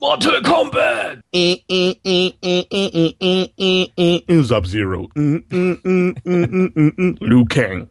Mortal Kombat! Sub Zero. Liu Kang.